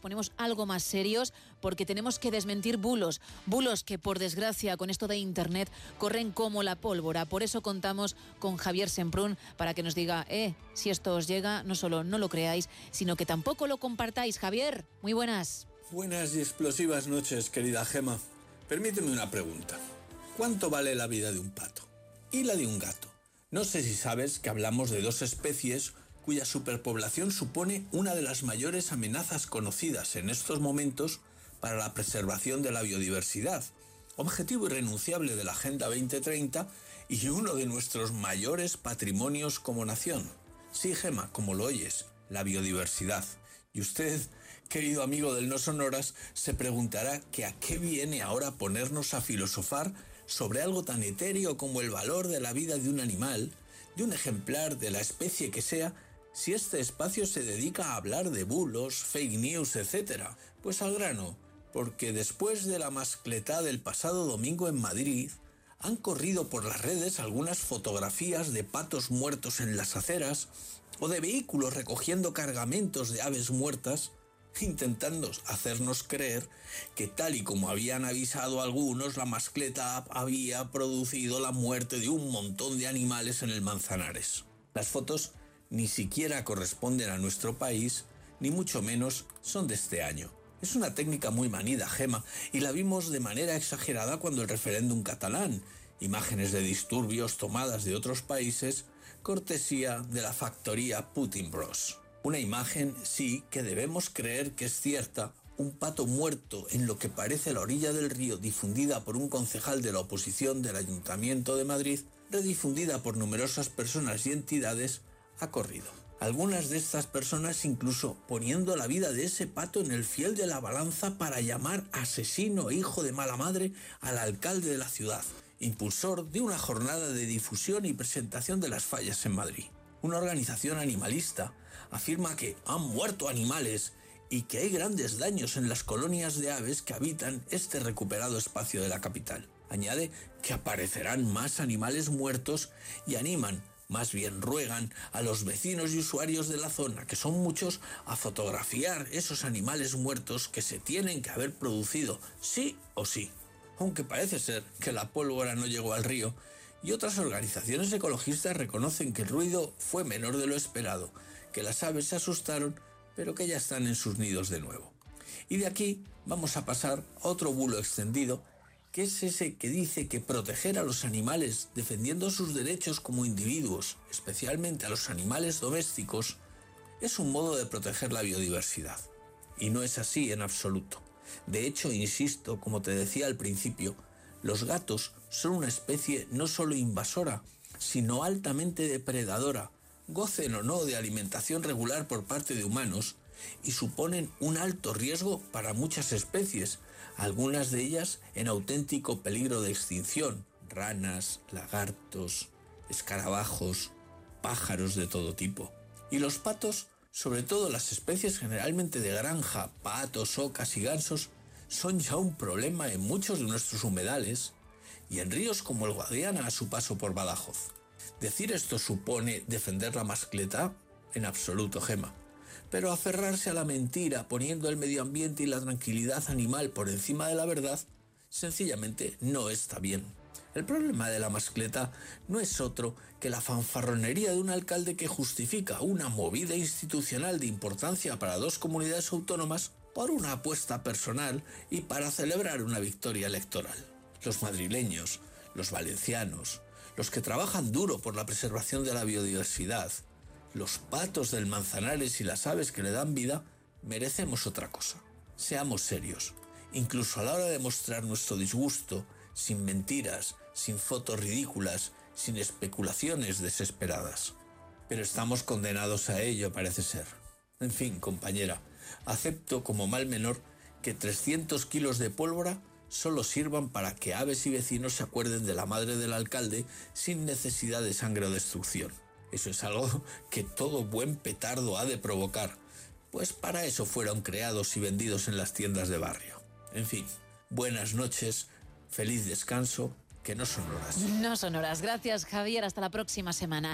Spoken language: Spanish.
ponemos algo más serios porque tenemos que desmentir bulos. Bulos que, por desgracia, con esto de Internet, corren como la pólvora. Por eso contamos con Javier Semprún para que nos diga, eh, si esto os llega, no solo no lo creáis, sino que tampoco lo compartáis. Javier, muy buenas. Buenas y explosivas noches, querida Gema. Permíteme una pregunta. ¿Cuánto vale la vida de un pato? ¿Y la de un gato? No sé si sabes que hablamos de dos especies cuya superpoblación supone una de las mayores amenazas conocidas en estos momentos para la preservación de la biodiversidad, objetivo irrenunciable de la Agenda 2030 y uno de nuestros mayores patrimonios como nación. Sí, Gema, como lo oyes, la biodiversidad. Y usted, querido amigo del No Sonoras, se preguntará que a qué viene ahora ponernos a filosofar sobre algo tan etéreo como el valor de la vida de un animal, de un ejemplar de la especie que sea, si este espacio se dedica a hablar de bulos, fake news, etc. Pues al grano, porque después de la mascletá del pasado domingo en Madrid, han corrido por las redes algunas fotografías de patos muertos en las aceras o de vehículos recogiendo cargamentos de aves muertas, intentando hacernos creer que tal y como habían avisado algunos, la mascleta había producido la muerte de un montón de animales en el Manzanares. Las fotos ni siquiera corresponden a nuestro país, ni mucho menos son de este año. Es una técnica muy manida, Gema, y la vimos de manera exagerada cuando el referéndum catalán, imágenes de disturbios tomadas de otros países, cortesía de la factoría Putin Bros. Una imagen, sí, que debemos creer que es cierta, un pato muerto en lo que parece la orilla del río, difundida por un concejal de la oposición del Ayuntamiento de Madrid, redifundida por numerosas personas y entidades, ha corrido. Algunas de estas personas incluso poniendo la vida de ese pato en el fiel de la balanza para llamar asesino e hijo de mala madre al alcalde de la ciudad, impulsor de una jornada de difusión y presentación de las fallas en Madrid. Una organización animalista afirma que han muerto animales y que hay grandes daños en las colonias de aves que habitan este recuperado espacio de la capital. Añade que aparecerán más animales muertos y animan más bien ruegan a los vecinos y usuarios de la zona, que son muchos, a fotografiar esos animales muertos que se tienen que haber producido, sí o sí. Aunque parece ser que la pólvora no llegó al río, y otras organizaciones ecologistas reconocen que el ruido fue menor de lo esperado, que las aves se asustaron, pero que ya están en sus nidos de nuevo. Y de aquí vamos a pasar a otro bulo extendido que es ese que dice que proteger a los animales defendiendo sus derechos como individuos, especialmente a los animales domésticos, es un modo de proteger la biodiversidad. Y no es así en absoluto. De hecho, insisto, como te decía al principio, los gatos son una especie no solo invasora, sino altamente depredadora, gocen o no de alimentación regular por parte de humanos, y suponen un alto riesgo para muchas especies, algunas de ellas en auténtico peligro de extinción, ranas, lagartos, escarabajos, pájaros de todo tipo. Y los patos, sobre todo las especies generalmente de granja, patos, ocas y gansos, son ya un problema en muchos de nuestros humedales y en ríos como el Guadiana a su paso por Badajoz. Decir esto supone defender la mascleta en absoluto, Gema pero aferrarse a la mentira poniendo el medio ambiente y la tranquilidad animal por encima de la verdad, sencillamente no está bien. El problema de la mascleta no es otro que la fanfarronería de un alcalde que justifica una movida institucional de importancia para dos comunidades autónomas por una apuesta personal y para celebrar una victoria electoral. Los madrileños, los valencianos, los que trabajan duro por la preservación de la biodiversidad, los patos del Manzanares y las aves que le dan vida, merecemos otra cosa. Seamos serios, incluso a la hora de mostrar nuestro disgusto, sin mentiras, sin fotos ridículas, sin especulaciones desesperadas. Pero estamos condenados a ello, parece ser. En fin, compañera, acepto como mal menor que 300 kilos de pólvora solo sirvan para que aves y vecinos se acuerden de la madre del alcalde sin necesidad de sangre o destrucción. Eso es algo que todo buen petardo ha de provocar, pues para eso fueron creados y vendidos en las tiendas de barrio. En fin, buenas noches, feliz descanso, que no son horas. No son horas. Gracias Javier, hasta la próxima semana.